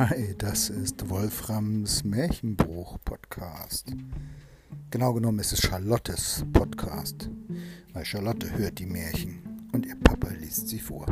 Hi, das ist Wolframs Märchenbuch-Podcast. Genau genommen ist es Charlottes Podcast, weil Charlotte hört die Märchen und ihr Papa liest sie vor.